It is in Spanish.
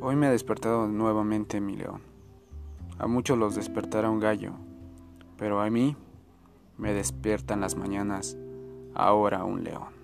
Hoy me ha despertado nuevamente mi león. A muchos los despertará un gallo, pero a mí me despiertan las mañanas ahora un león.